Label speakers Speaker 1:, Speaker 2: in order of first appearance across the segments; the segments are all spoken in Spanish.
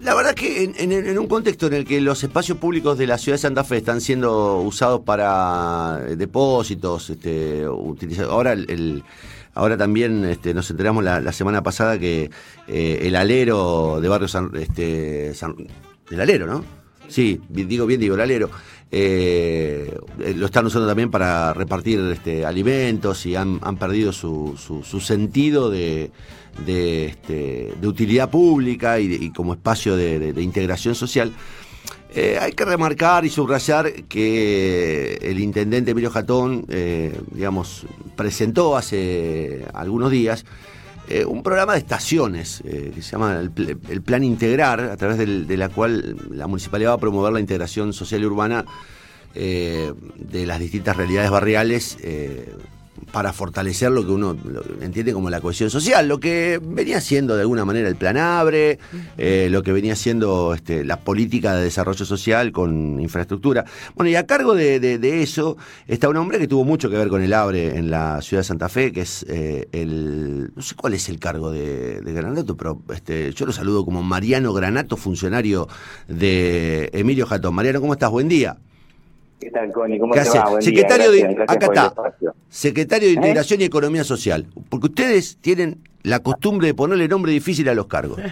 Speaker 1: La verdad que en, un contexto en el que los espacios públicos de la ciudad de Santa Fe están siendo usados para eh, depósitos, este, ahora el, ahora también este, nos enteramos la, semana pasada que eh, el alero de barrio San, este, el alero, ¿no? Sí, digo bien, digo el alero. Eh, lo están usando también para repartir este, alimentos y han, perdido su, su sentido de este, utilidad pública y, como espacio de, integración social. Eh, hay que remarcar y subrayar que el intendente Emilio Jatón, eh, digamos, presentó hace algunos días eh, un programa de estaciones que se llama el, Plan Integrar, a través de la cual la municipalidad va a promover la integración social y urbana de las distintas realidades barriales para fortalecer lo que uno entiende como la cohesión social, lo que venía siendo de alguna manera el plan Abre, eh, lo que venía siendo este, la política de desarrollo social con infraestructura. Bueno, y a cargo de, eso está un hombre que tuvo mucho que ver con el Abre en la ciudad de Santa Fe, que es eh, el, no sé cuál es el cargo de, Granato, pero este, yo lo saludo como Mariano Granato, funcionario de Emilio Jatón. Mariano, ¿cómo estás? Buen día.
Speaker 2: ¿Qué tal, Connie? ¿Cómo te va?
Speaker 1: Secretario de, acá está. Secretario de ¿Eh? Integración y Economía Social. Porque ustedes tienen la costumbre de ponerle nombre difícil a los cargos.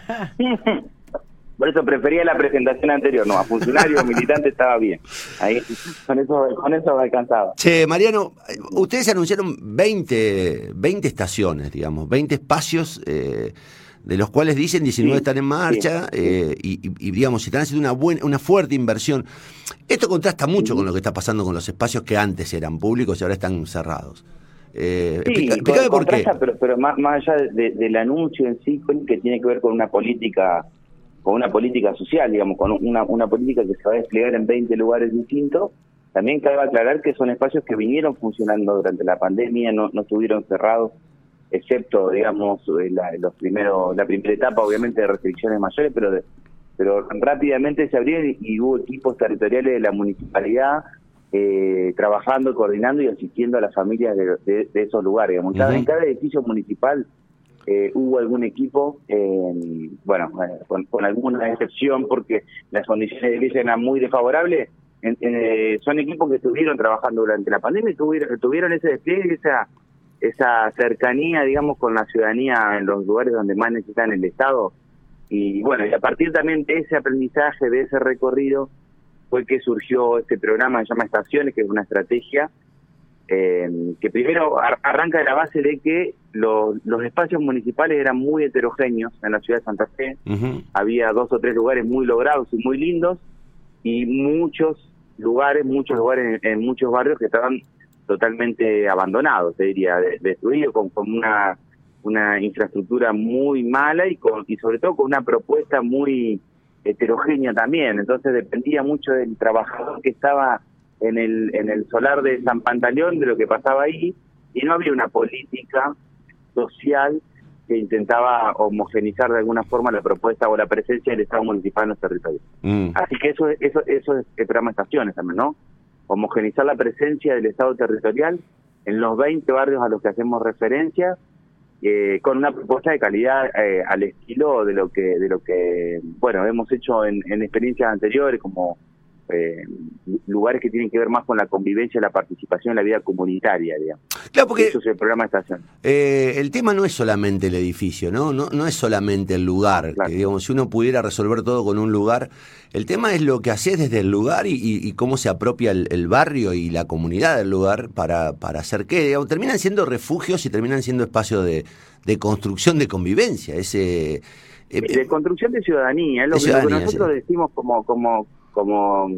Speaker 2: Por eso prefería la presentación anterior, no, a funcionario militante estaba bien. Ahí, con eso, con eso alcanzaba.
Speaker 1: Che, Mariano, ustedes anunciaron 20, 20 estaciones, digamos, 20 espacios eh, de los cuales dicen 19 están en marcha eh, y, digamos, están haciendo una, buena, una fuerte inversión. Esto contrasta mucho con lo que está pasando con los espacios que antes eran públicos y ahora están cerrados.
Speaker 2: Eh, sí, por qué. Pero, pero más, más allá del anuncio en sí, que tiene que ver con una política con una política social, digamos, con una, una política que se va a desplegar en 20 lugares distintos, también cabe aclarar que son espacios que vinieron funcionando durante la pandemia, no, no estuvieron cerrados excepto, digamos, la, los primeros, la primera etapa, obviamente, de restricciones mayores, pero pero rápidamente se abrieron y, hubo equipos territoriales de la municipalidad eh, trabajando, coordinando y asistiendo a las familias de, esos lugares. En cada edificio municipal eh, hubo algún equipo, bueno, con, alguna excepción porque las condiciones de vida eran muy desfavorables, eh, son equipos que estuvieron trabajando durante la pandemia y tuvieron, tuvieron ese despliegue, esa esa cercanía, digamos, con la ciudadanía en los lugares donde más necesitan el Estado. Y bueno, y a partir también de ese aprendizaje, de ese recorrido, fue que surgió este programa que se llama Estaciones, que es una estrategia eh, que primero arranca de la base de que los espacios municipales eran muy heterogéneos en la ciudad de Santa Fe. Había dos o tres lugares muy logrados y muy lindos y muchos lugares, muchos lugares en muchos barrios que estaban totalmente abandonado, te diría, destruido, con, con una, una infraestructura muy mala y, con, y sobre todo con una propuesta muy heterogénea también. Entonces dependía mucho del trabajador que estaba en el, en el solar de San Pantaleón, de lo que pasaba ahí, y no había una política social que intentaba homogenizar de alguna forma la propuesta o la presencia del Estado municipal en los territorios. Mm. Así que eso, eso, eso es el programa Estaciones también, ¿no? Homogenizar la presencia del Estado territorial en los 20 barrios a los que hacemos referencia, eh, con una propuesta de calidad eh, al estilo de lo que de lo que bueno hemos hecho en, en experiencias anteriores como eh, lugares que tienen que ver más con la convivencia la participación en la vida comunitaria, digamos.
Speaker 1: Claro, porque
Speaker 2: Eso es el programa de estación.
Speaker 1: Eh, el tema no es solamente el edificio, ¿no? No, no es solamente el lugar. digamos, si uno pudiera resolver todo con un lugar, el tema es lo que haces desde el lugar y, cómo se apropia el, barrio y la comunidad del lugar para, para hacer qué. Digamos, terminan siendo refugios y terminan siendo espacios de, de construcción de convivencia. Ese,
Speaker 2: eh, de construcción de ciudadanía, lo, que, nosotros decimos como, como como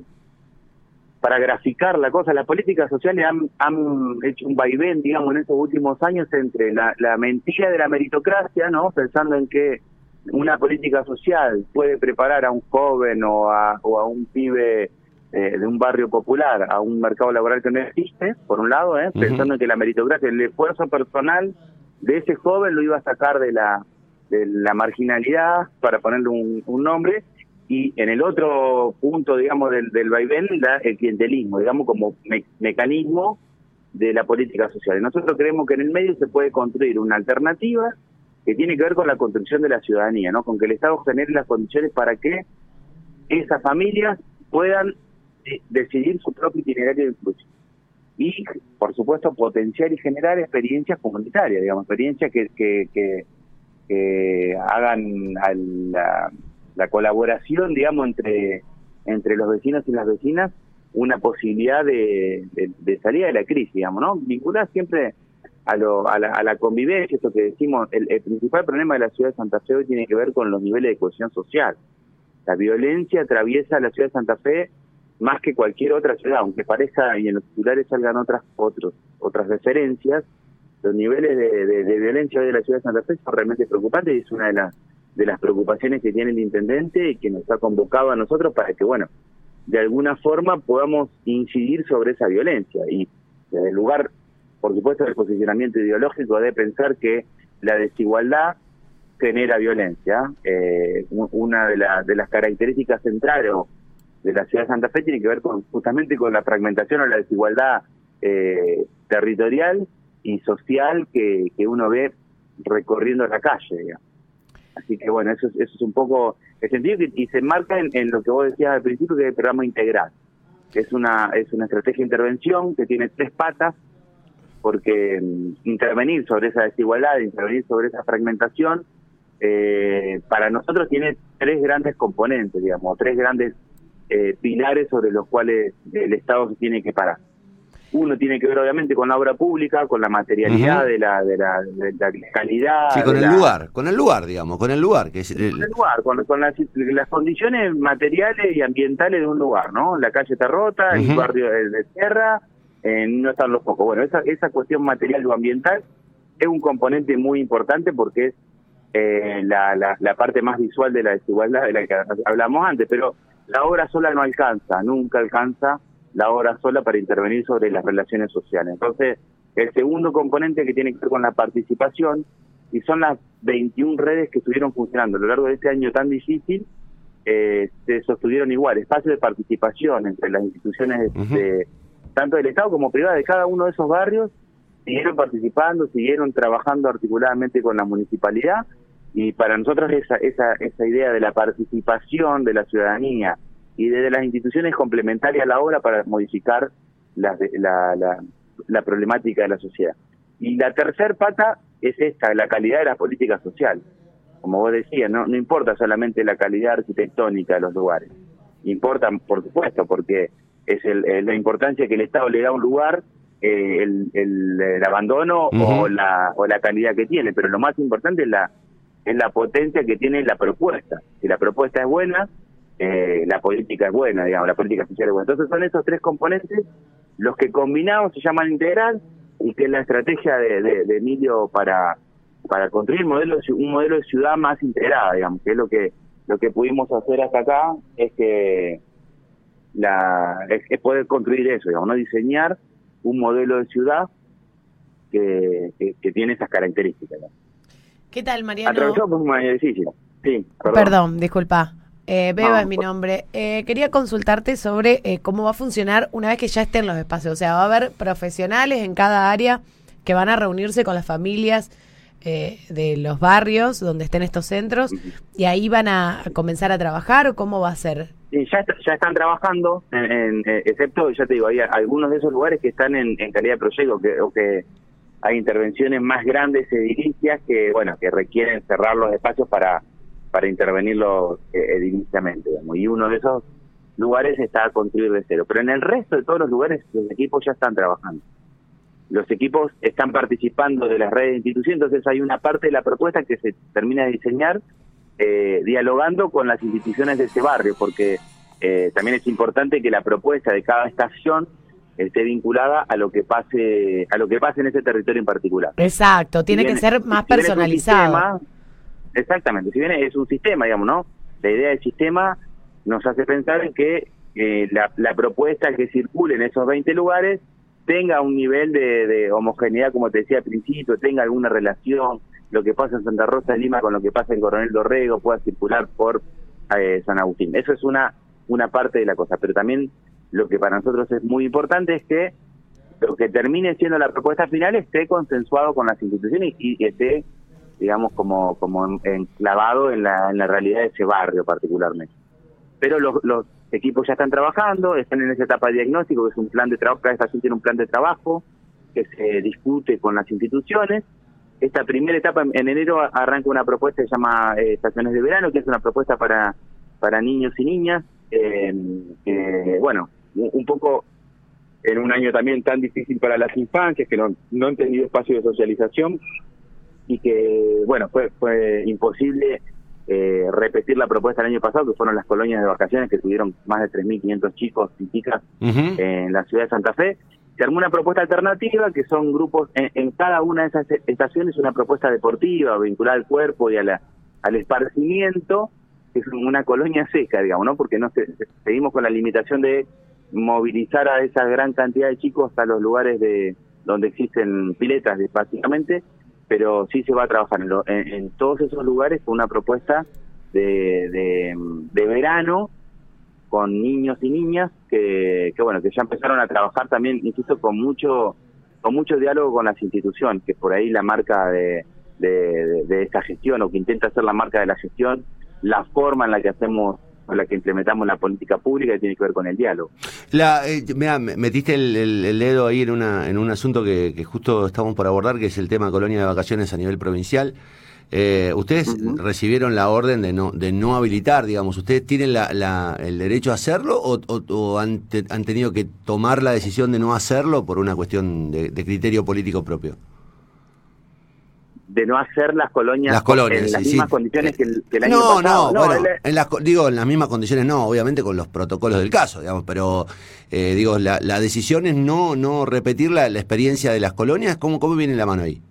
Speaker 2: para graficar la cosa, las políticas sociales han, han hecho un vaivén, digamos, en estos últimos años entre la, mentira de la meritocracia, ¿no? Pensando en que una política social puede preparar a un joven o a, o a un pibe eh, de un barrio popular a un mercado laboral que no existe, por un lado, ¿eh? pensando en que la meritocracia, el esfuerzo personal de ese joven lo iba a sacar de la, de la marginalidad, para ponerle un, un nombre, y en el otro punto, digamos, del, del vaivén, el clientelismo, digamos, como mecanismo de la política social. nosotros creemos que en el medio se puede construir una alternativa que tiene que ver con la construcción de la ciudadanía, ¿no? Con que el Estado genere las condiciones para que esas familias puedan eh, decidir su propio itinerario de inclusión. Y, por supuesto, potenciar y generar experiencias comunitarias, digamos, experiencias que, que, hagan la, la, colaboración, digamos, entre, entre los vecinos y las vecinas una posibilidad de, de, salida de la crisis, digamos, ¿no? Vincular siempre a, lo, a, la, a la convivencia, esto que decimos, el, el, principal problema de la ciudad de Santa Fe hoy tiene que ver con los niveles de cohesión social. La violencia atraviesa la ciudad de Santa Fe más que cualquier otra ciudad, aunque parezca y en los titulares salgan otras otros, otras referencias, los niveles de, de, violencia hoy de la ciudad de Santa Fe son realmente preocupantes y es una de las de las preocupaciones que tiene el intendente y que nos ha convocado a nosotros para que, bueno, de alguna forma podamos incidir sobre esa violencia. Y desde el lugar, por supuesto, del posicionamiento ideológico, de pensar que la desigualdad genera violencia. Eh, una de, de las características centrales de la ciudad de Santa Fe tiene que ver con justamente con la fragmentación o la desigualdad eh, territorial y social que, que uno ve recorriendo la calle. Así que bueno, eso, eso es un poco el sentido que, y se marca en, lo que vos decías al principio, que es el programa integral. Es una, es una estrategia de intervención que tiene tres patas, porque mm, intervenir sobre esa desigualdad, intervenir sobre esa fragmentación, eh, para nosotros tiene tres grandes componentes, digamos, tres grandes eh, pilares sobre los cuales el Estado se tiene que parar. Uno tiene que ver obviamente con la obra pública, con la materialidad de, la, de, la, calidad.
Speaker 1: Sí, con el lugar, con el lugar, digamos, con el lugar. Que es
Speaker 2: el... Con el lugar, con, las, condiciones materiales y ambientales de un lugar, ¿no? La calle está rota, el barrio de, tierra, eh, no están los pocos. Bueno, esa, esa cuestión material o ambiental es un componente muy importante porque es eh, la, la, la parte más visual de la desigualdad de la que hablamos antes, pero la obra sola no alcanza, nunca alcanza la obra sola para intervenir sobre las relaciones sociales. Entonces, el segundo componente que tiene que ver con la participación, y son las 21 redes que estuvieron funcionando a lo largo de este año tan difícil, eh, se sostuvieron igual, espacios de participación entre las instituciones de, tanto del Estado como privadas de cada uno de esos barrios, siguieron participando, siguieron trabajando articuladamente con la municipalidad y para nosotros esa, esa, esa idea de la participación de la ciudadanía y desde las instituciones complementarias a la obra para modificar la, la, la, problemática de la sociedad. Y la tercer pata es esta, la calidad de la política social. Como vos decías, no, no importa solamente la calidad arquitectónica de los lugares, importa, por supuesto, porque es el, la importancia que el Estado le da a un lugar eh, el, el, abandono o, la, o la calidad que tiene, pero lo más importante es la, es la potencia que tiene la propuesta. Si la propuesta es buena, eh, la política es buena, digamos, la política social es buena. Entonces son esos tres componentes los que combinados se llaman integral y que es la estrategia de, Emilio para para construir modelo, un modelo de ciudad más integrada, digamos, que es lo que lo que pudimos hacer hasta acá es que la es, poder construir eso, digamos, no diseñar un modelo de ciudad que, que, tiene esas características.
Speaker 3: ¿Qué tal, Mariano?
Speaker 2: Atravesó por difícil. Sí,
Speaker 3: perdón. Perdón, disculpa. Eh, Beba es mi nombre. Eh, quería consultarte sobre eh, cómo va a funcionar una vez que ya estén los espacios. O sea, va a haber profesionales en cada área que van a reunirse con las familias eh, de los barrios donde estén estos centros y ahí van a comenzar a trabajar o cómo va a ser.
Speaker 2: ya, ya están trabajando, en, excepto, ya te digo, hay algunos de esos lugares que están en, calidad de proyecto que, o que hay intervenciones más grandes edilicias que, bueno, que requieren cerrar los espacios para para intervenirlo eh, ediliciamente. Y uno de esos lugares está a construir de cero. Pero en el resto de todos los lugares los equipos ya están trabajando. Los equipos están participando de las redes de instituciones, entonces hay una parte de la propuesta que se termina de diseñar eh, dialogando con las instituciones de ese barrio, porque eh, también es importante que la propuesta de cada estación esté vinculada a lo que pase a lo que pase en ese territorio en particular.
Speaker 3: Exacto, tiene que ser más personalizado.
Speaker 2: Exactamente, si bien es un sistema, digamos, ¿no? La idea del sistema nos hace pensar en que eh, la, propuesta que circule en esos 20 lugares tenga un nivel de, homogeneidad, como te decía al principio, tenga alguna relación, lo que pasa en Santa Rosa de Lima con lo que pasa en Coronel Dorrego pueda circular por eh, San Agustín. Eso es una, una parte de la cosa, pero también lo que para nosotros es muy importante es que lo que termine siendo la propuesta final esté consensuado con las instituciones y esté digamos, como, como enclavado en la, en la realidad de ese barrio particularmente. Pero los, equipos ya están trabajando, están en esa etapa de diagnóstico, que es un plan de trabajo, cada estación tiene un plan de trabajo que se discute con las instituciones. Esta primera etapa, en enero, arranca una propuesta que se llama eh, Estaciones de Verano, que es una propuesta para, para niños y niñas, eh, bueno, un poco en un año también tan difícil para las infancias, que no, no han tenido espacio de socialización y que, bueno, fue, fue imposible eh, repetir la propuesta del año pasado, que fueron las colonias de vacaciones que tuvieron más de 3.500 chicos y chicas en la ciudad de Santa Fe. Se armó una propuesta alternativa, que son grupos, en, cada una de esas estaciones una propuesta deportiva vinculada al cuerpo y a la, al esparcimiento, que es una colonia seca, digamos, ¿no? Porque no seguimos con la limitación de movilizar a esa gran cantidad de chicos hasta los lugares de donde existen piletas, básicamente, pero sí se va a trabajar en, todos esos lugares con una propuesta de, de, verano con niños y niñas que, que, bueno que ya empezaron a trabajar también insisto con mucho con mucho diálogo con las instituciones que por ahí la marca de, de, de esta gestión o que intenta hacer la marca de la gestión la forma en la que hacemos con la que implementamos la política pública que tiene que ver con el diálogo.
Speaker 1: La, eh, metiste el, dedo ahí en, una, en un asunto que, justo estamos por abordar, que es el tema colonia de vacaciones a nivel provincial. Eh, ustedes recibieron la orden de no de no habilitar, digamos. ¿Ustedes tienen la, el derecho a hacerlo o, han, han, tenido que tomar la decisión de no hacerlo por una cuestión de criterio político propio?
Speaker 2: De no hacer las colonias,
Speaker 1: las colonias
Speaker 2: en las mismas condiciones que el,
Speaker 1: año
Speaker 2: pasado.
Speaker 1: No, no, bueno, en las, digo, en las mismas condiciones no, obviamente con los protocolos del caso, digamos, pero eh, digo, la, la, decisión es no, no repetir la, experiencia de las colonias, ¿cómo, cómo viene la mano ahí?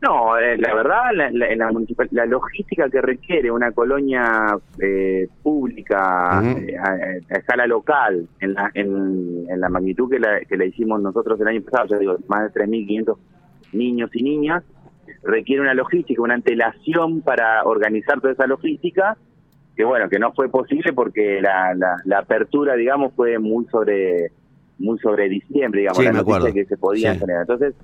Speaker 2: No, eh, la verdad, la, la, la, logística que requiere una colonia eh, pública eh, a, escala local, en la, en, en la magnitud que la, que la hicimos nosotros el año pasado, ya digo, más de 3.500 niños y niñas, requiere una logística, una antelación para organizar toda esa logística, que bueno, que no fue posible porque la, la, apertura, digamos, fue muy sobre muy sobre diciembre, digamos, la noticia que se podía generar. Entonces,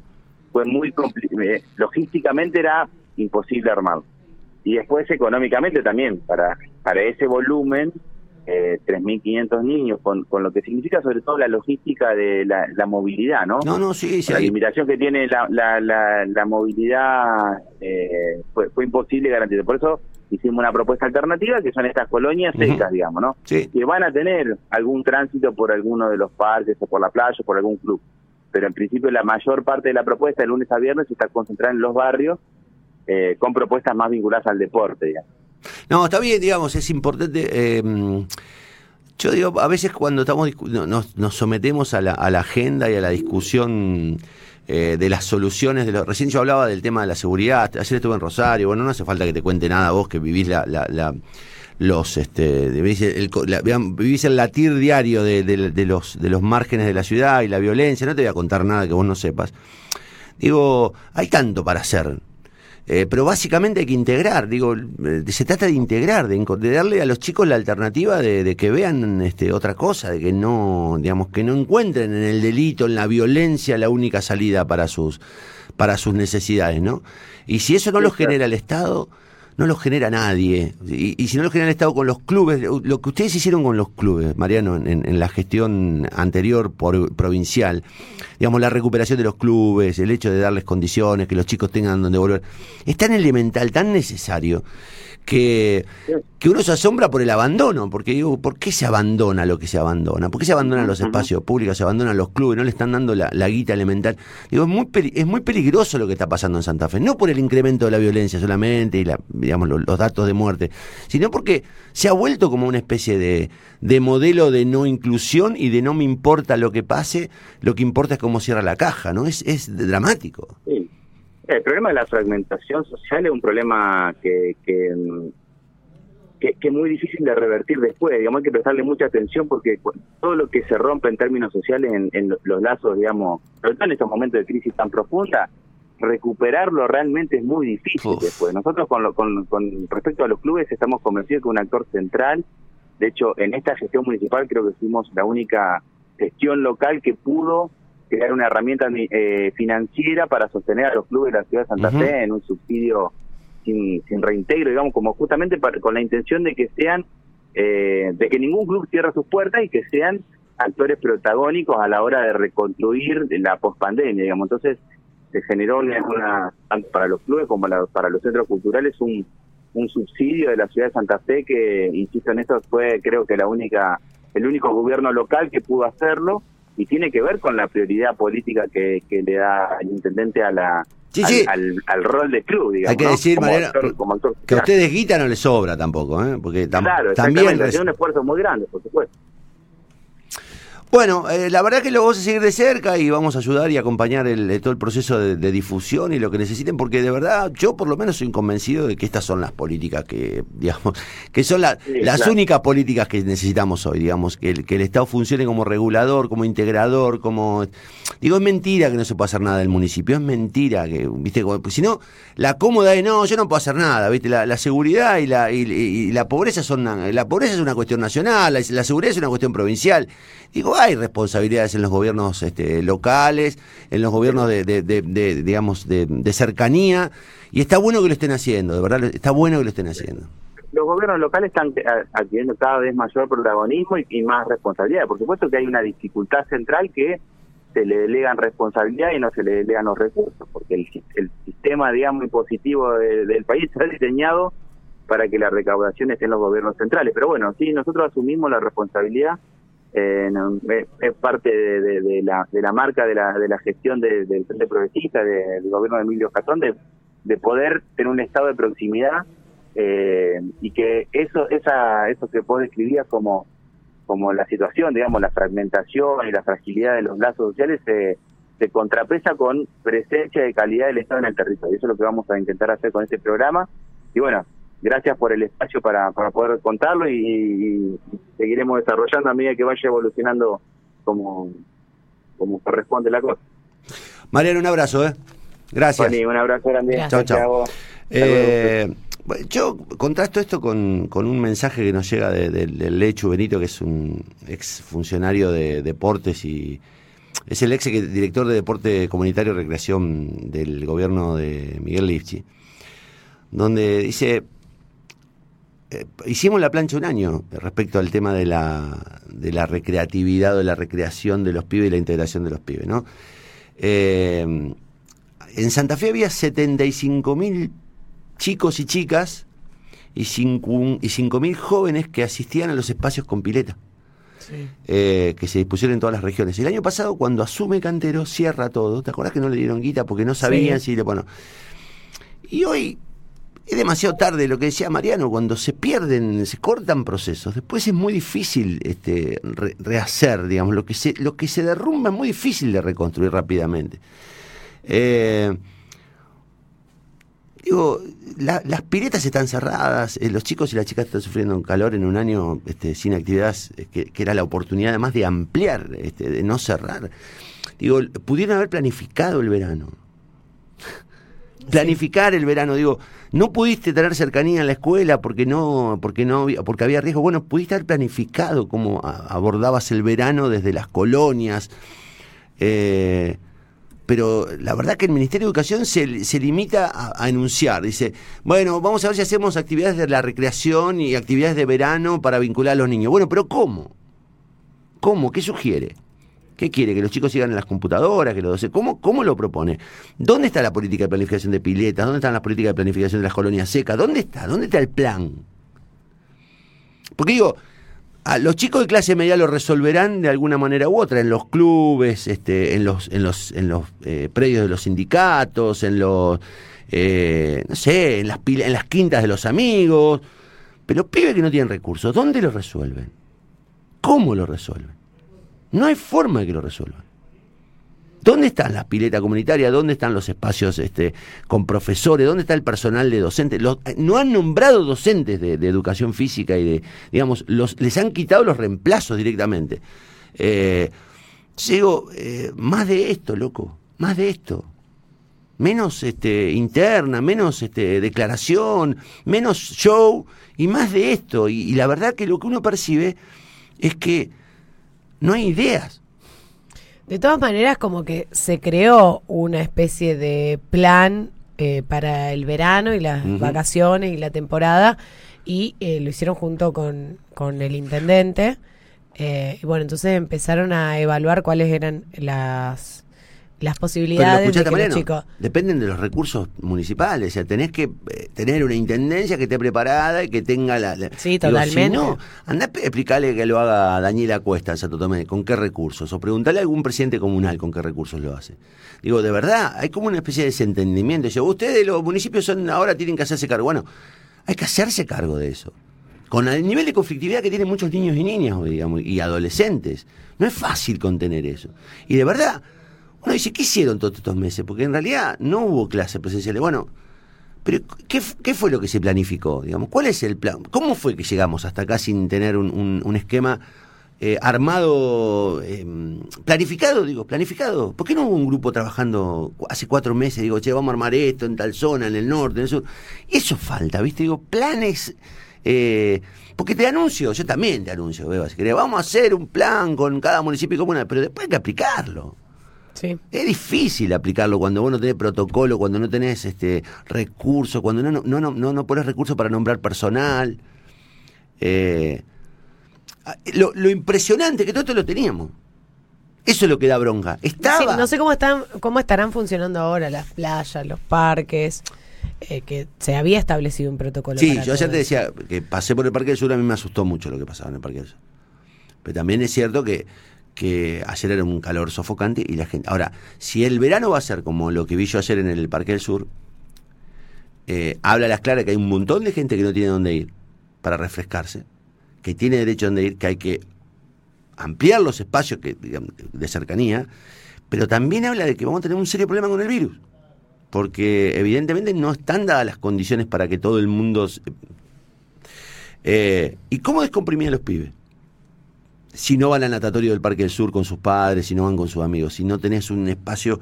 Speaker 2: fue muy eh, logísticamente era imposible armar. Y después económicamente también, para, para ese volumen, eh, 3.500 niños, con, con lo que significa sobre todo la logística de la, movilidad, ¿no?
Speaker 1: No, no, sí, sí.
Speaker 2: La limitación que tiene la, la, la, movilidad eh, fue, fue imposible garantizar. Por eso hicimos una propuesta alternativa, que son estas colonias secas, digamos, ¿no?
Speaker 1: Sí.
Speaker 2: Que van a tener algún tránsito por alguno de los parques o por la playa o por algún club. Pero en principio la mayor parte de la propuesta de lunes a viernes está concentrada en los barrios eh, con propuestas más vinculadas al deporte, digamos.
Speaker 1: No, está bien, digamos, es importante. Em, yo digo, a veces cuando estamos nos, nos sometemos a la, a la, agenda y a la discusión eh, de las soluciones de los. Recién yo hablaba del tema de la seguridad. Ayer estuve en Rosario. Bueno, no hace falta que te cuente nada vos que vivís la, los vivís el, latir diario de, los de los márgenes de la ciudad y la violencia. No te voy a contar nada que vos no sepas. Digo, hay tanto para hacer. Eh, pero básicamente hay que integrar, digo, eh, se trata de integrar, de, darle a los chicos la alternativa de, que vean este, otra cosa, de que no, digamos, que no encuentren en el delito, en la violencia, la única salida para sus, para sus necesidades, ¿no? Y si eso no lo genera el Estado, no lo genera nadie. Y, si no lo genera el Estado con los clubes, lo que ustedes hicieron con los clubes, Mariano, en, la gestión anterior por, provincial, digamos, la recuperación de los clubes, el hecho de darles condiciones, que los chicos tengan donde volver, es tan elemental, tan necesario, que, que uno se asombra por el abandono, porque digo, ¿por qué se abandona lo que se abandona? ¿Por qué se abandonan los espacios públicos, se abandonan los clubes, no le están dando la, guita elemental? Digo, es muy, es muy peligroso lo que está pasando en Santa Fe, no por el incremento de la violencia solamente y la, digamos, los, datos de muerte, sino porque se ha vuelto como una especie de, de modelo de no inclusión y de no me importa lo que pase, lo que importa es cómo cierra la caja, ¿no? Es, es dramático.
Speaker 2: Sí. El problema de la fragmentación social es un problema que, que, que, es muy difícil de revertir después. Digamos, hay que prestarle mucha atención porque todo lo que se rompe en términos sociales en, los lazos, digamos, sobre todo en estos momentos de crisis tan profunda, recuperarlo realmente es muy difícil después. Nosotros con, lo, con, con respecto a los clubes estamos convencidos que un actor central, de hecho en esta gestión municipal creo que fuimos la única gestión local que pudo crear una herramienta eh, financiera para sostener a los clubes de la ciudad de Santa Fe en un subsidio sin, sin reintegro, digamos, como justamente con la intención de que sean, eh, de que ningún club cierre sus puertas y que sean actores protagónicos a la hora de reconstruir la pospandemia, digamos. Entonces se generó una, tanto para los clubes como para los centros culturales un, un subsidio de la ciudad de Santa Fe que, insisto en esto, fue creo que la única, el único gobierno local que pudo hacerlo y tiene que ver con la prioridad política que, que le da el intendente a la Al, al, rol de club, digamos.
Speaker 1: Hay que decir, como que a ustedes guita no les sobra tampoco, ¿eh? Porque también...
Speaker 2: Es un esfuerzo muy grande, por supuesto.
Speaker 1: Bueno, eh, la verdad que lo vamos a seguir de cerca y vamos a ayudar y acompañar el, todo el proceso de, difusión y lo que necesiten, porque de verdad yo por lo menos soy convencido de que estas son las políticas que, digamos, que son las únicas políticas que necesitamos hoy, digamos, que el, que el Estado funcione como regulador, como integrador, como... Digo, es mentira que no se pueda hacer nada del municipio, es mentira que, viste, pues si no, la cómoda de no, yo no puedo hacer nada, viste, la, seguridad y la, y, la pobreza son, la pobreza es una cuestión nacional, la, la seguridad es una cuestión provincial. Digo, hay responsabilidades en los gobiernos este, locales, en los gobiernos de, de, digamos, de, cercanía, y está bueno que lo estén haciendo, de verdad, está bueno que lo estén haciendo.
Speaker 2: Los gobiernos locales están adquiriendo cada vez mayor protagonismo y, más responsabilidad. Por supuesto que hay una dificultad central que se le delegan responsabilidad y no se le delegan los recursos, porque el, el sistema, digamos, impositivo del país está diseñado para que la recaudación esté en los gobiernos centrales. Pero bueno, sí, nosotros asumimos la responsabilidad eh, es parte de, la, de la marca de la, de la gestión del Frente Progresista, del gobierno de Emilio Catón, de, de poder tener un estado de proximidad eh, y que eso esa eso que vos describías como como la situación, digamos, la fragmentación y la fragilidad de los lazos sociales se, se contrapesa con presencia de calidad del Estado en el territorio. Eso es lo que vamos a intentar hacer con este programa. Y bueno, gracias por el espacio para, para poder contarlo y, seguiremos desarrollando a medida que vaya evolucionando como, como corresponde la cosa.
Speaker 1: Mariano, un abrazo, ¿eh? Gracias.
Speaker 2: un abrazo grande.
Speaker 1: Chao, chao. Eh, yo contrasto esto con, con, un mensaje que nos llega del Lechu Benito, que es un ex funcionario de deportes y es el ex director de deporte comunitario y recreación del gobierno de Miguel Lifchi, donde dice, eh, hicimos la plancha un año respecto al tema de la, de la recreatividad o de la recreación de los pibes y la integración de los pibes, ¿no? Eh, en Santa Fe había 75 mil chicos y chicas y 5 mil jóvenes que asistían a los espacios con pileta. Eh, que se dispusieron en todas las regiones. El año pasado, cuando asume Cantero, cierra todo. ¿Te acuerdas que no le dieron guita porque no sabían si le. Bueno. Y hoy es demasiado tarde lo que decía Mariano, cuando se pierden, se cortan procesos, después es muy difícil este, rehacer, digamos, lo que, se, lo que se derrumba es muy difícil de reconstruir rápidamente. Eh, digo, las piletas están cerradas, eh, los chicos y las chicas están sufriendo un calor en un año este, sin actividad, eh, que, que, era la oportunidad además de ampliar, este, de no cerrar. Digo, pudieron haber planificado el verano planificar el verano. Digo, no pudiste tener cercanía en la escuela porque no, porque no, porque había riesgo. Bueno, pudiste haber planificado cómo abordabas el verano desde las colonias. Eh, pero la verdad que el Ministerio de Educación se, se limita a, a, enunciar. Dice, bueno, vamos a ver si hacemos actividades de la recreación y actividades de verano para vincular a los niños. Bueno, pero ¿cómo? ¿Cómo? ¿Qué sugiere? ¿Qué quiere? ¿Que los chicos sigan en las computadoras? que los ¿Cómo, ¿Cómo lo propone? ¿Dónde está la política de planificación de piletas? ¿Dónde están las políticas de planificación de las colonias secas? ¿Dónde está? ¿Dónde está el plan? Porque digo, los chicos de clase media lo resolverán de alguna manera u otra, en los clubes, este, en los, en los, en los eh, predios de los sindicatos, en los, eh, no sé, en las, en las quintas de los amigos. Pero pibes que no tienen recursos, ¿dónde lo resuelven? ¿Cómo lo resuelven? No hay forma de que lo resuelvan. ¿Dónde están las piletas comunitarias? ¿Dónde están los espacios este, con profesores? ¿Dónde está el personal de docentes? no han nombrado docentes de, educación física y de, digamos, los, les han quitado los reemplazos directamente. Eh, digo, eh, más de esto, loco, más de esto. Menos este, interna, menos este, declaración, menos show y más de esto. y la verdad que lo que uno percibe es que no hay ideas.
Speaker 3: De todas maneras, como que se creó una especie de plan eh, para el verano y las vacaciones y la temporada y eh, lo hicieron junto con, con el intendente. Eh, y bueno, entonces empezaron a evaluar cuáles eran las las posibilidades de que los chicos...
Speaker 1: Dependen de los recursos municipales, o sea, tenés que eh, tener una intendencia que esté preparada y que tenga la...
Speaker 3: Sí, totalmente.
Speaker 1: si no, anda a explicarle que lo haga Daniela Cuesta en Santo Tomé, con qué recursos, o preguntarle a algún presidente comunal con qué recursos lo hace. Digo, de verdad, hay como una especie de desentendimiento. Dice, ustedes los municipios son ahora tienen que hacerse cargo. Bueno, hay que hacerse cargo de eso. Con el nivel de conflictividad que tienen muchos niños y niñas, digamos, y adolescentes. No es fácil contener eso. Y de verdad, uno dice, ¿qué hicieron todos estos meses? Porque en realidad no hubo clases presenciales. Bueno, pero ¿qué, fue lo que se planificó? Digamos, ¿Cuál es el plan? ¿Cómo fue que llegamos hasta acá sin tener un, esquema eh, armado, em, planificado? Digo, planificado. ¿Por qué no hubo un grupo trabajando hace cuatro meses? Digo, che, vamos a armar esto en tal zona, en el norte, en el sur. Eso falta, ¿viste? Digo, planes... Eh, porque te anuncio, yo también te anuncio, Beba, si querés, vamos a hacer un plan con cada municipio y comuna, pero después hay que aplicarlo. Es difícil aplicarlo cuando vos no tenés protocolo, cuando no tenés este recursos, cuando no, no, no, no, no pones recursos para nombrar personal. Eh, lo, lo, impresionante que todo esto lo teníamos. Eso es lo que da bronca. Estaba.
Speaker 3: no sé cómo están, cómo estarán funcionando ahora las playas, los parques. Eh, que se había establecido un protocolo.
Speaker 1: Sí, yo ayer te decía que pasé por el Parque del Sur, a mí me asustó mucho lo que pasaba en el Parque del Sur. Pero también es cierto que que ayer era un calor sofocante y la gente... Ahora, si el verano va a ser como lo que vi yo ayer en el Parque del Sur, eh, habla a las claras que hay un montón de gente que no tiene dónde ir para refrescarse, que tiene derecho a dónde ir, que hay que ampliar los espacios que, de cercanía, pero también habla de que vamos a tener un serio problema con el virus, porque evidentemente no están dadas las condiciones para que todo el mundo... Eh, ¿Y cómo descomprimir a los pibes? Si no van al natatorio del Parque del Sur con sus padres, si no van con sus amigos, si no tenés un espacio,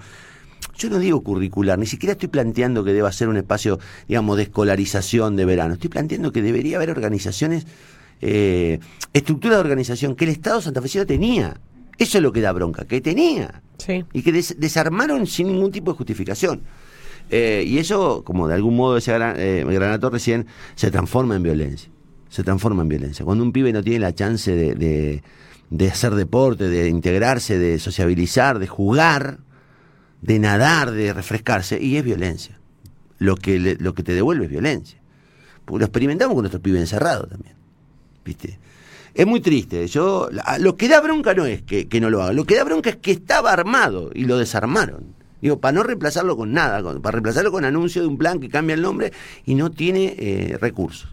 Speaker 1: yo no digo curricular, ni siquiera estoy planteando que deba ser un espacio, digamos, de escolarización de verano, estoy planteando que debería haber organizaciones, eh, estructura de organización que el Estado santafesino tenía. Eso es lo que da bronca, que tenía. Y que desarmaron sin ningún tipo de justificación. Eh, y eso, como de algún modo ese gran, eh, granato recién, se transforma en violencia. Se transforma en violencia. Cuando un pibe no tiene la chance de de hacer deporte, de integrarse, de sociabilizar, de jugar, de nadar, de refrescarse, y es violencia. Lo que, lo que te devuelve es violencia. Porque lo experimentamos con nuestros pibes encerrados también. ¿Viste? Es muy triste. Yo, lo que da bronca no es que, no lo haga, lo que da bronca es que estaba armado y lo desarmaron. Digo, para no reemplazarlo con nada, para reemplazarlo con anuncio de un plan que cambia el nombre y no tiene eh, recursos.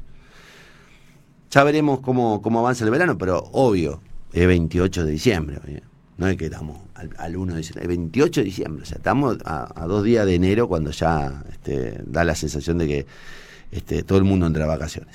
Speaker 1: Ya veremos cómo, cómo avanza el verano, pero obvio, es 28 de diciembre. No es que estamos al, 1 de diciembre, es 28 de diciembre. O sea, estamos a, dos días de enero cuando ya este, da la sensación de que este, todo el mundo entra a vacaciones.